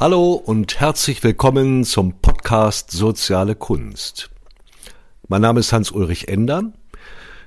Hallo und herzlich willkommen zum Podcast Soziale Kunst. Mein Name ist Hans-Ulrich Ender.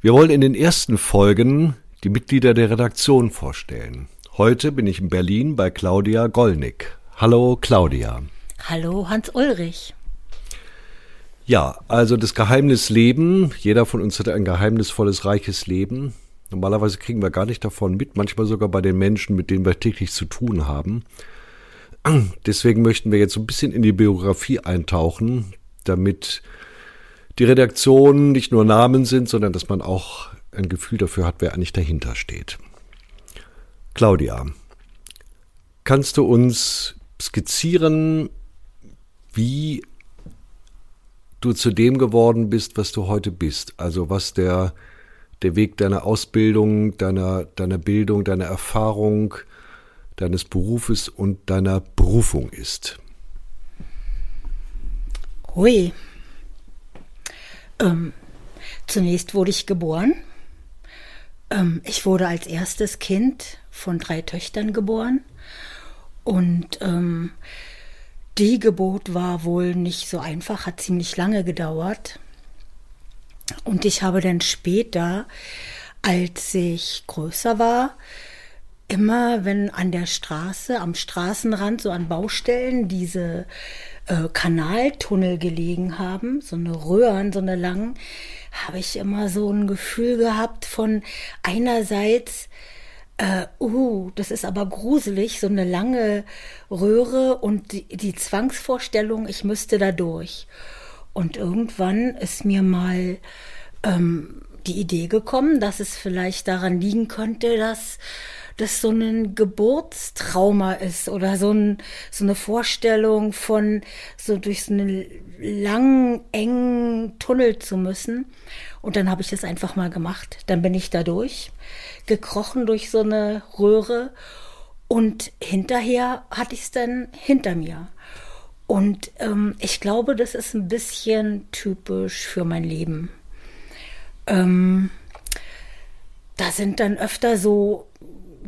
Wir wollen in den ersten Folgen die Mitglieder der Redaktion vorstellen. Heute bin ich in Berlin bei Claudia Gollnick. Hallo Claudia. Hallo Hans-Ulrich. Ja, also das Geheimnis Leben. Jeder von uns hat ein geheimnisvolles, reiches Leben. Normalerweise kriegen wir gar nicht davon mit, manchmal sogar bei den Menschen, mit denen wir täglich zu tun haben. Deswegen möchten wir jetzt so ein bisschen in die Biografie eintauchen, damit die Redaktionen nicht nur Namen sind, sondern dass man auch ein Gefühl dafür hat, wer eigentlich dahinter steht. Claudia, kannst du uns skizzieren, wie du zu dem geworden bist, was du heute bist? Also was der der Weg deiner Ausbildung, deiner, deiner Bildung, deiner Erfahrung, deines Berufes und deiner Berufung ist? Hui. Ähm, zunächst wurde ich geboren. Ähm, ich wurde als erstes Kind von drei Töchtern geboren. Und ähm, die Geburt war wohl nicht so einfach, hat ziemlich lange gedauert. Und ich habe dann später, als ich größer war, immer, wenn an der Straße, am Straßenrand, so an Baustellen, diese äh, Kanaltunnel gelegen haben, so eine Röhren, so eine langen, habe ich immer so ein Gefühl gehabt von einerseits, äh, uh, das ist aber gruselig, so eine lange Röhre und die, die Zwangsvorstellung, ich müsste da durch. Und irgendwann ist mir mal ähm, die Idee gekommen, dass es vielleicht daran liegen könnte, dass das so ein Geburtstrauma ist oder so, ein, so eine Vorstellung von so durch so einen langen, engen Tunnel zu müssen. Und dann habe ich das einfach mal gemacht. Dann bin ich da durch, gekrochen durch so eine Röhre und hinterher hatte ich es dann hinter mir. Und ähm, ich glaube, das ist ein bisschen typisch für mein Leben. Ähm, da sind dann öfter so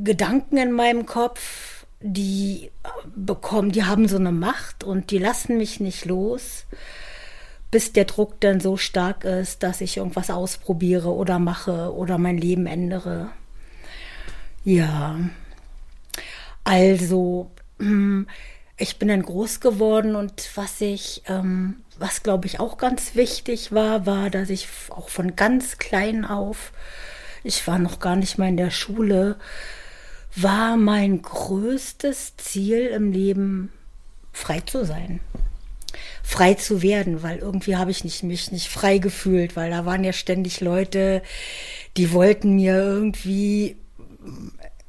Gedanken in meinem Kopf, die bekommen, die haben so eine Macht und die lassen mich nicht los, bis der Druck dann so stark ist, dass ich irgendwas ausprobiere oder mache oder mein Leben ändere. Ja, also hm, ich bin dann groß geworden und was ich, ähm, was glaube ich auch ganz wichtig war, war, dass ich auch von ganz klein auf, ich war noch gar nicht mal in der Schule, war mein größtes Ziel im Leben, frei zu sein. Frei zu werden, weil irgendwie habe ich nicht, mich nicht frei gefühlt, weil da waren ja ständig Leute, die wollten mir irgendwie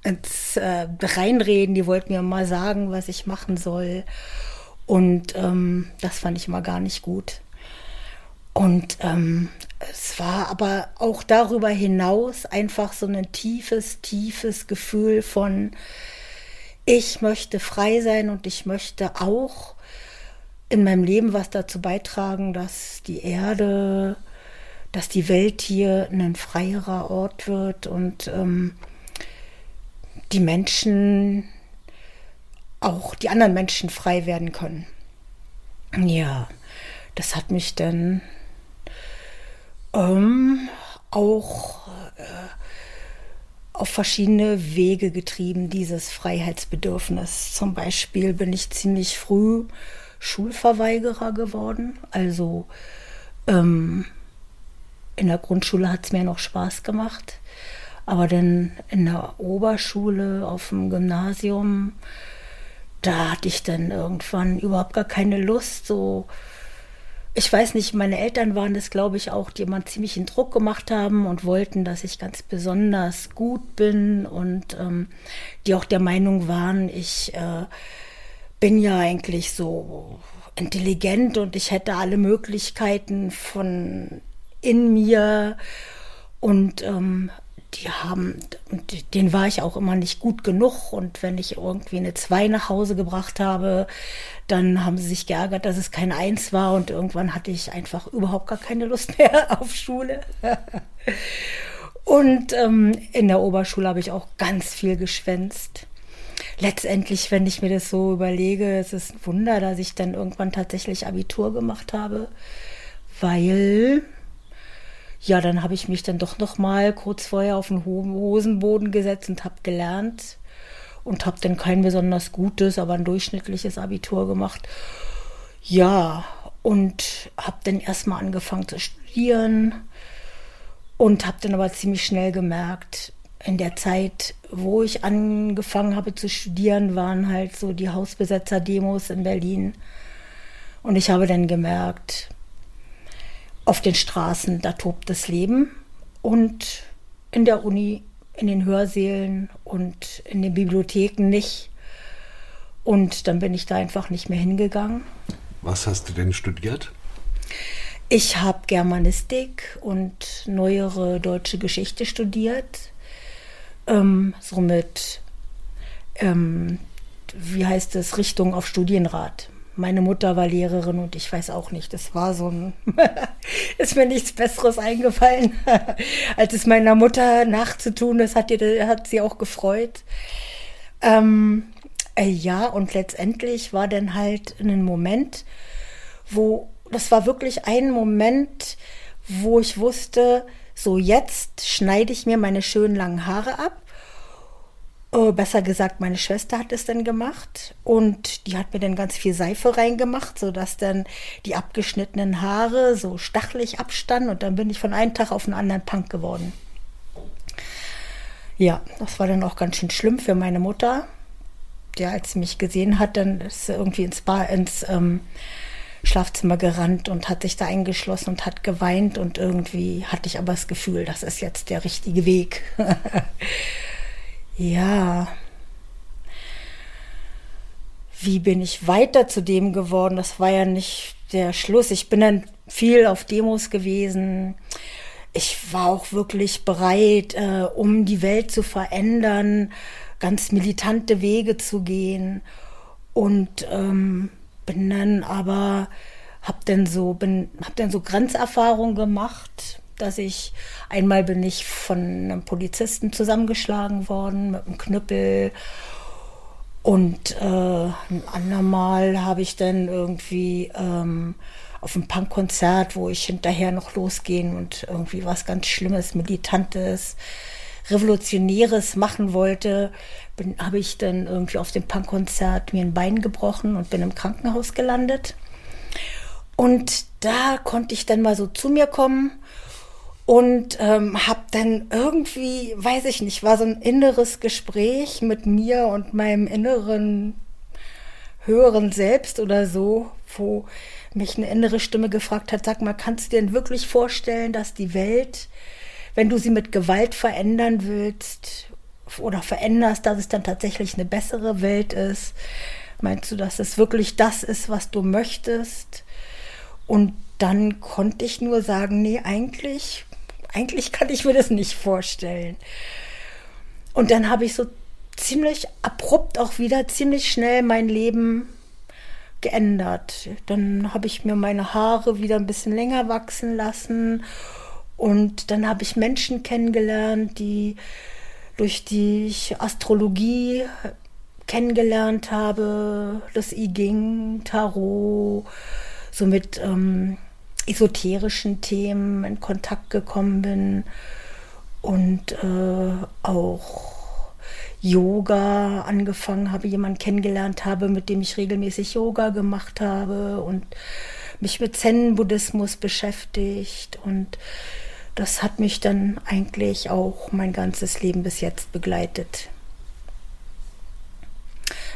ins äh, reinreden, die wollten mir mal sagen, was ich machen soll. Und ähm, das fand ich immer gar nicht gut. Und ähm, es war aber auch darüber hinaus einfach so ein tiefes, tiefes Gefühl von, ich möchte frei sein und ich möchte auch in meinem Leben was dazu beitragen, dass die Erde, dass die Welt hier ein freierer Ort wird und ähm, die Menschen, auch die anderen Menschen frei werden können. Ja, das hat mich dann ähm, auch äh, auf verschiedene Wege getrieben, dieses Freiheitsbedürfnis. Zum Beispiel bin ich ziemlich früh Schulverweigerer geworden. Also ähm, in der Grundschule hat es mir noch Spaß gemacht. Aber dann in der Oberschule, auf dem Gymnasium, da hatte ich dann irgendwann überhaupt gar keine Lust. So, ich weiß nicht, meine Eltern waren das, glaube ich, auch, die immer ziemlich in Druck gemacht haben und wollten, dass ich ganz besonders gut bin und ähm, die auch der Meinung waren, ich äh, bin ja eigentlich so intelligent und ich hätte alle Möglichkeiten von in mir und ähm, die haben, und den war ich auch immer nicht gut genug. Und wenn ich irgendwie eine Zwei nach Hause gebracht habe, dann haben sie sich geärgert, dass es kein Eins war. Und irgendwann hatte ich einfach überhaupt gar keine Lust mehr auf Schule. und ähm, in der Oberschule habe ich auch ganz viel geschwänzt. Letztendlich, wenn ich mir das so überlege, es ist ein Wunder, dass ich dann irgendwann tatsächlich Abitur gemacht habe, weil ja, dann habe ich mich dann doch noch mal kurz vorher auf den Hosenboden gesetzt und habe gelernt und habe dann kein besonders gutes, aber ein durchschnittliches Abitur gemacht. Ja, und habe dann erstmal angefangen zu studieren und habe dann aber ziemlich schnell gemerkt, in der Zeit, wo ich angefangen habe zu studieren, waren halt so die Hausbesetzer-Demos in Berlin. Und ich habe dann gemerkt, auf den Straßen, da tobt das Leben. Und in der Uni, in den Hörsälen und in den Bibliotheken nicht. Und dann bin ich da einfach nicht mehr hingegangen. Was hast du denn studiert? Ich habe Germanistik und neuere deutsche Geschichte studiert. Ähm, somit, ähm, wie heißt es, Richtung auf Studienrat. Meine Mutter war Lehrerin und ich weiß auch nicht, das war so ein, ist mir nichts Besseres eingefallen, als es meiner Mutter nachzutun. Das hat, ihr, hat sie auch gefreut. Ähm, äh, ja, und letztendlich war dann halt ein Moment, wo, das war wirklich ein Moment, wo ich wusste, so jetzt schneide ich mir meine schönen langen Haare ab äh, besser gesagt, meine Schwester hat es dann gemacht und die hat mir dann ganz viel Seife reingemacht, sodass dann die abgeschnittenen Haare so stachelig abstanden und dann bin ich von einem Tag auf den anderen Punk geworden. Ja, das war dann auch ganz schön schlimm für meine Mutter. Der, als sie mich gesehen hat, dann ist sie irgendwie ins, Bar, ins ähm, Schlafzimmer gerannt und hat sich da eingeschlossen und hat geweint und irgendwie hatte ich aber das Gefühl, das ist jetzt der richtige Weg. Ja. Wie bin ich weiter zu dem geworden? Das war ja nicht der Schluss. Ich bin dann viel auf Demos gewesen. Ich war auch wirklich bereit, äh, um die Welt zu verändern, ganz militante Wege zu gehen. Und ähm, bin dann aber, hab dann so, bin, hab dann so Grenzerfahrungen gemacht dass ich einmal bin ich von einem Polizisten zusammengeschlagen worden mit einem Knüppel und äh, ein andermal habe ich dann irgendwie ähm, auf einem Punkkonzert, wo ich hinterher noch losgehen und irgendwie was ganz Schlimmes, Militantes, Revolutionäres machen wollte, habe ich dann irgendwie auf dem Punkkonzert mir ein Bein gebrochen und bin im Krankenhaus gelandet. Und da konnte ich dann mal so zu mir kommen und ähm, habe dann irgendwie, weiß ich nicht, war so ein inneres Gespräch mit mir und meinem inneren höheren Selbst oder so, wo mich eine innere Stimme gefragt hat, sag mal, kannst du dir denn wirklich vorstellen, dass die Welt, wenn du sie mit Gewalt verändern willst oder veränderst, dass es dann tatsächlich eine bessere Welt ist? Meinst du, dass es wirklich das ist, was du möchtest? Und dann konnte ich nur sagen, nee, eigentlich eigentlich kann ich mir das nicht vorstellen. Und dann habe ich so ziemlich abrupt auch wieder ziemlich schnell mein Leben geändert. Dann habe ich mir meine Haare wieder ein bisschen länger wachsen lassen und dann habe ich Menschen kennengelernt, die durch die ich Astrologie kennengelernt habe, das I Ging, Tarot, somit ähm, esoterischen Themen in Kontakt gekommen bin und äh, auch Yoga angefangen habe, jemanden kennengelernt habe, mit dem ich regelmäßig Yoga gemacht habe und mich mit Zen-Buddhismus beschäftigt und das hat mich dann eigentlich auch mein ganzes Leben bis jetzt begleitet.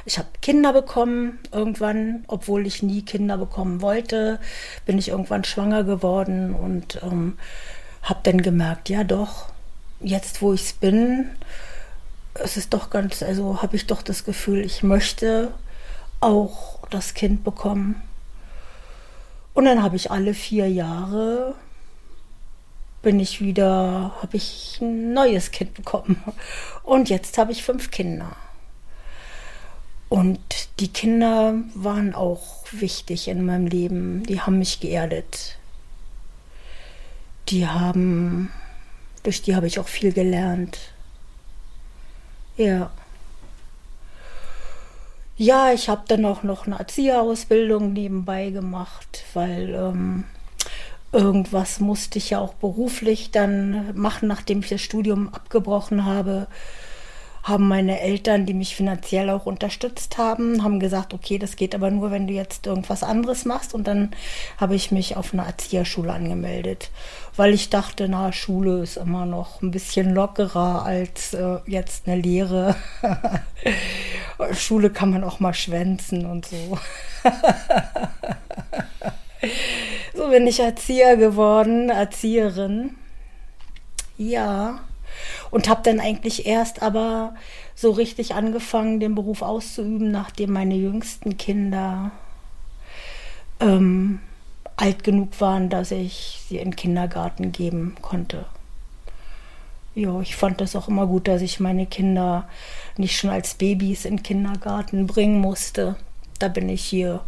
Ich habe Kinder bekommen irgendwann, obwohl ich nie Kinder bekommen wollte, bin ich irgendwann schwanger geworden und ähm, habe dann gemerkt, ja doch, jetzt wo ich es bin, es ist doch ganz, also habe ich doch das Gefühl, ich möchte auch das Kind bekommen. Und dann habe ich alle vier Jahre bin ich wieder, habe ich ein neues Kind bekommen. Und jetzt habe ich fünf Kinder. Und die Kinder waren auch wichtig in meinem Leben. Die haben mich geerdet. Die haben, durch die habe ich auch viel gelernt. Ja. Ja, ich habe dann auch noch eine Erzieherausbildung nebenbei gemacht, weil ähm, irgendwas musste ich ja auch beruflich dann machen, nachdem ich das Studium abgebrochen habe. Haben meine Eltern, die mich finanziell auch unterstützt haben, haben gesagt, okay, das geht aber nur, wenn du jetzt irgendwas anderes machst. Und dann habe ich mich auf eine Erzieherschule angemeldet, weil ich dachte, na, Schule ist immer noch ein bisschen lockerer als äh, jetzt eine Lehre. Schule kann man auch mal schwänzen und so. So bin ich Erzieher geworden, Erzieherin. Ja. Und habe dann eigentlich erst aber so richtig angefangen, den Beruf auszuüben, nachdem meine jüngsten Kinder ähm, alt genug waren, dass ich sie in den Kindergarten geben konnte. Ja, ich fand das auch immer gut, dass ich meine Kinder nicht schon als Babys in den Kindergarten bringen musste. Da bin ich hier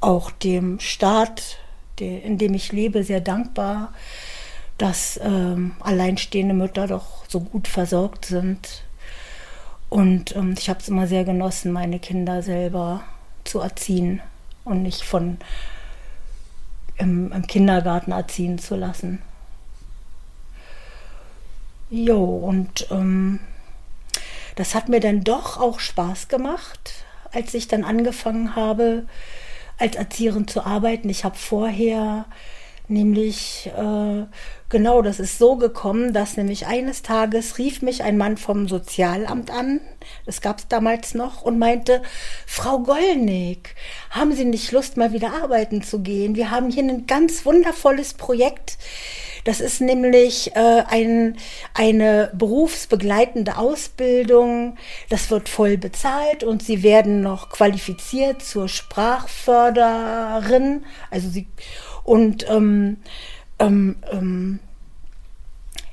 auch dem Staat, in dem ich lebe, sehr dankbar, dass ähm, alleinstehende Mütter doch so gut versorgt sind. Und ähm, ich habe es immer sehr genossen, meine Kinder selber zu erziehen und nicht von im, im Kindergarten erziehen zu lassen. Jo, und ähm, das hat mir dann doch auch Spaß gemacht, als ich dann angefangen habe, als Erzieherin zu arbeiten. Ich habe vorher nämlich, äh, genau, das ist so gekommen, dass nämlich eines Tages rief mich ein Mann vom Sozialamt an, das gab es damals noch, und meinte, Frau Gollnick, haben Sie nicht Lust, mal wieder arbeiten zu gehen? Wir haben hier ein ganz wundervolles Projekt das ist nämlich äh, ein, eine berufsbegleitende Ausbildung. Das wird voll bezahlt und sie werden noch qualifiziert zur Sprachförderin. Also sie und ähm, ähm, ähm,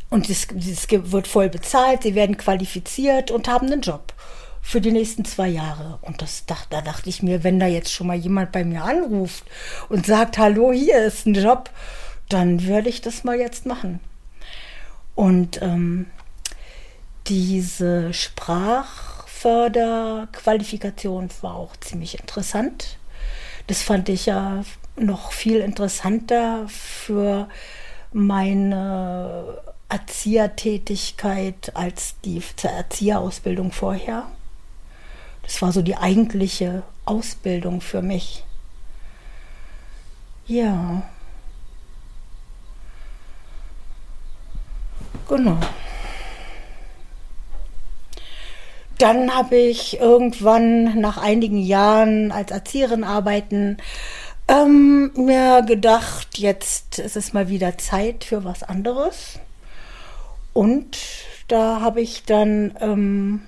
und es, wird voll bezahlt, sie werden qualifiziert und haben einen Job für die nächsten zwei Jahre. Und das, da, da dachte ich mir, wenn da jetzt schon mal jemand bei mir anruft und sagt, hallo, hier ist ein Job, dann würde ich das mal jetzt machen. Und ähm, diese Sprachförderqualifikation war auch ziemlich interessant. Das fand ich ja noch viel interessanter für meine Erziehertätigkeit als die Erzieherausbildung vorher. Das war so die eigentliche Ausbildung für mich. Ja. Genau. Dann habe ich irgendwann nach einigen Jahren als Erzieherin arbeiten ähm, mir gedacht, jetzt ist es mal wieder Zeit für was anderes. Und da habe ich dann ähm,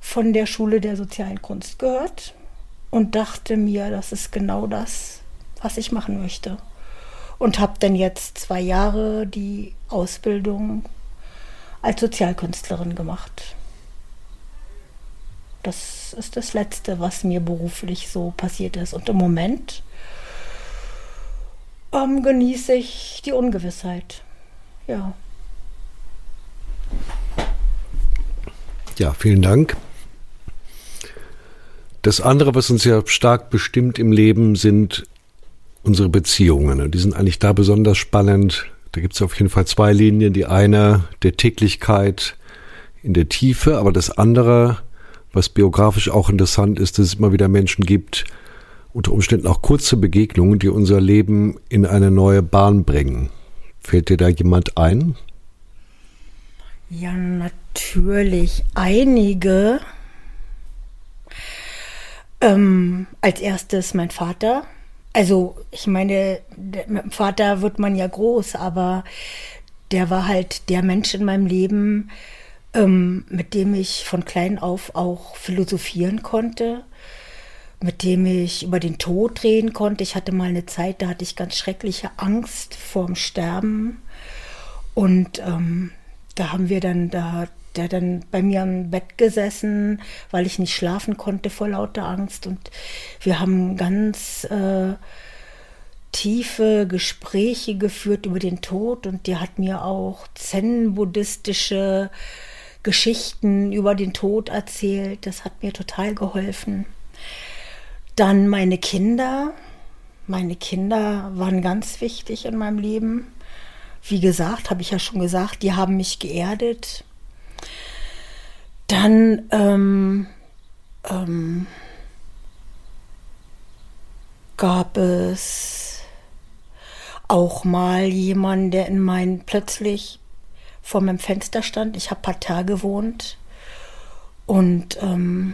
von der Schule der sozialen Kunst gehört und dachte mir, das ist genau das, was ich machen möchte und habe dann jetzt zwei Jahre die Ausbildung als Sozialkünstlerin gemacht. Das ist das Letzte, was mir beruflich so passiert ist. Und im Moment ähm, genieße ich die Ungewissheit. Ja. Ja, vielen Dank. Das andere, was uns ja stark bestimmt im Leben, sind unsere Beziehungen. Die sind eigentlich da besonders spannend. Da gibt es auf jeden Fall zwei Linien. Die eine der Täglichkeit in der Tiefe, aber das andere, was biografisch auch interessant ist, dass es immer wieder Menschen gibt, unter Umständen auch kurze Begegnungen, die unser Leben in eine neue Bahn bringen. Fällt dir da jemand ein? Ja, natürlich einige. Ähm, als erstes mein Vater. Also ich meine, mit dem Vater wird man ja groß, aber der war halt der Mensch in meinem Leben, ähm, mit dem ich von klein auf auch philosophieren konnte, mit dem ich über den Tod reden konnte. Ich hatte mal eine Zeit, da hatte ich ganz schreckliche Angst vorm Sterben. Und ähm, da haben wir dann, da hat der dann bei mir am Bett gesessen, weil ich nicht schlafen konnte vor lauter Angst. Und wir haben ganz äh, tiefe Gespräche geführt über den Tod. Und der hat mir auch zen-buddhistische Geschichten über den Tod erzählt. Das hat mir total geholfen. Dann meine Kinder. Meine Kinder waren ganz wichtig in meinem Leben. Wie gesagt, habe ich ja schon gesagt, die haben mich geerdet. Dann ähm, ähm, gab es auch mal jemanden, der in mein plötzlich vor meinem Fenster stand. Ich habe Parterre gewohnt und ähm,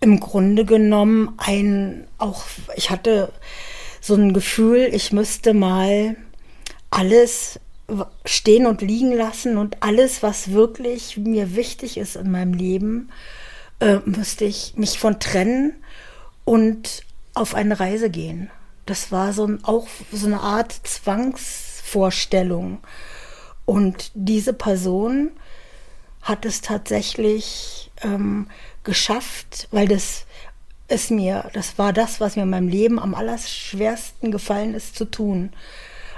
im Grunde genommen ein auch ich hatte so ein Gefühl, ich müsste mal alles stehen und liegen lassen und alles, was wirklich mir wichtig ist in meinem Leben, äh, müsste ich mich von trennen und auf eine Reise gehen. Das war so ein, auch so eine Art Zwangsvorstellung. Und diese Person hat es tatsächlich ähm, geschafft, weil das ist mir, das war das, was mir in meinem Leben am allerschwersten gefallen ist zu tun.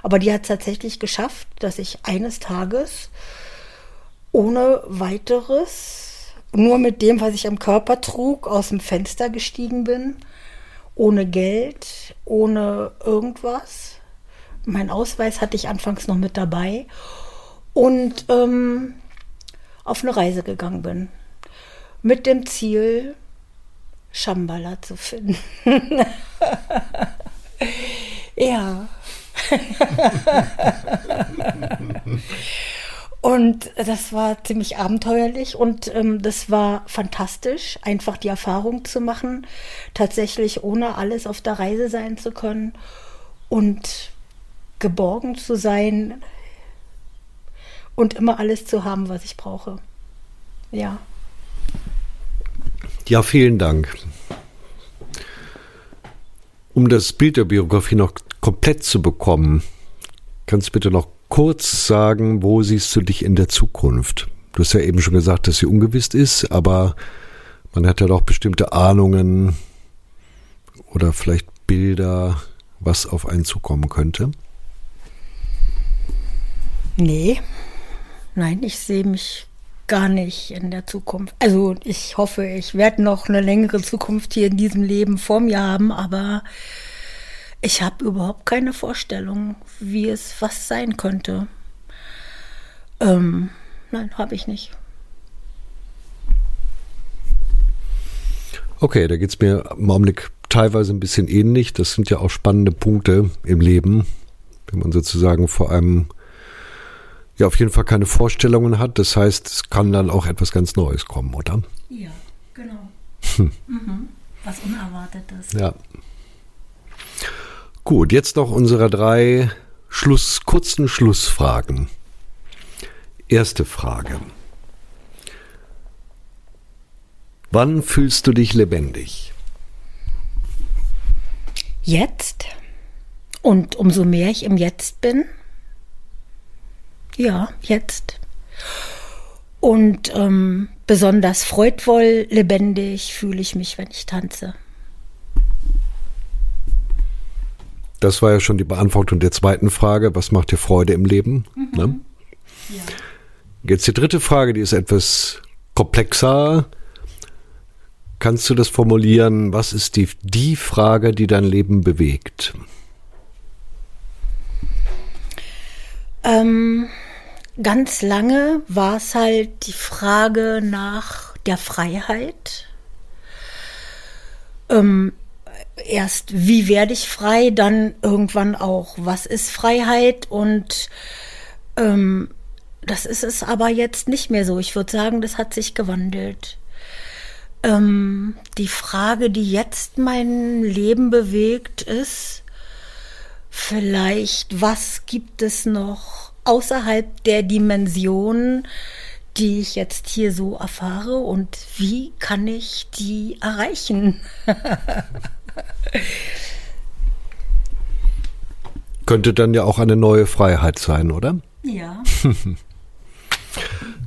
Aber die hat es tatsächlich geschafft, dass ich eines Tages ohne weiteres, nur mit dem, was ich am Körper trug, aus dem Fenster gestiegen bin, ohne Geld, ohne irgendwas. Mein Ausweis hatte ich anfangs noch mit dabei und ähm, auf eine Reise gegangen bin. Mit dem Ziel, Shambhala zu finden. ja. Und das war ziemlich abenteuerlich und ähm, das war fantastisch, einfach die Erfahrung zu machen, tatsächlich ohne alles auf der Reise sein zu können und geborgen zu sein und immer alles zu haben, was ich brauche. Ja. Ja, vielen Dank. Um das Bild der Biografie noch komplett zu bekommen, kannst du bitte noch kurz sagen, wo siehst du dich in der Zukunft? Du hast ja eben schon gesagt, dass sie ungewiss ist, aber man hat ja doch bestimmte Ahnungen oder vielleicht Bilder, was auf einen zukommen könnte. Nee, nein, ich sehe mich gar nicht in der Zukunft. Also ich hoffe, ich werde noch eine längere Zukunft hier in diesem Leben vor mir haben, aber ich habe überhaupt keine Vorstellung, wie es was sein könnte. Ähm, nein, habe ich nicht. Okay, da geht's mir im Augenblick teilweise ein bisschen ähnlich. Das sind ja auch spannende Punkte im Leben, wenn man sozusagen vor einem ja auf jeden Fall keine Vorstellungen hat. Das heißt, es kann dann auch etwas ganz Neues kommen, oder? Ja, genau. Mhm. Was Unerwartetes. Ja. Gut, jetzt noch unsere drei Schluss, kurzen Schlussfragen. Erste Frage. Wann fühlst du dich lebendig? Jetzt. Und umso mehr ich im Jetzt bin, ja, jetzt. Und ähm, besonders freudvoll, lebendig fühle ich mich, wenn ich tanze. Das war ja schon die Beantwortung der zweiten Frage. Was macht dir Freude im Leben? Ne? Jetzt die dritte Frage, die ist etwas komplexer. Kannst du das formulieren? Was ist die, die Frage, die dein Leben bewegt? Ähm, ganz lange war es halt die Frage nach der Freiheit. Ähm, erst, wie werde ich frei, dann irgendwann auch, was ist Freiheit und ähm, das ist es aber jetzt nicht mehr so. Ich würde sagen, das hat sich gewandelt. Ähm, die Frage, die jetzt mein Leben bewegt, ist vielleicht, was gibt es noch außerhalb der Dimension, die ich jetzt hier so erfahre und wie kann ich die erreichen? Könnte dann ja auch eine neue Freiheit sein, oder? ja.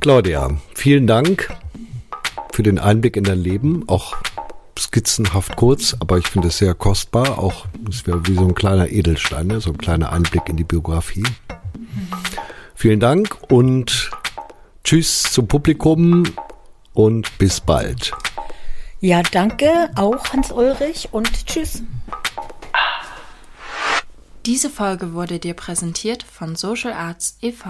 Claudia, vielen Dank für den Einblick in dein Leben, auch skizzenhaft kurz, aber ich finde es sehr kostbar. Auch es wäre wie so ein kleiner Edelstein, ne? so ein kleiner Einblick in die Biografie. Vielen Dank und tschüss zum Publikum und bis bald. Ja, danke auch Hans-Ulrich und tschüss. Diese Folge wurde dir präsentiert von Social Arts e.V.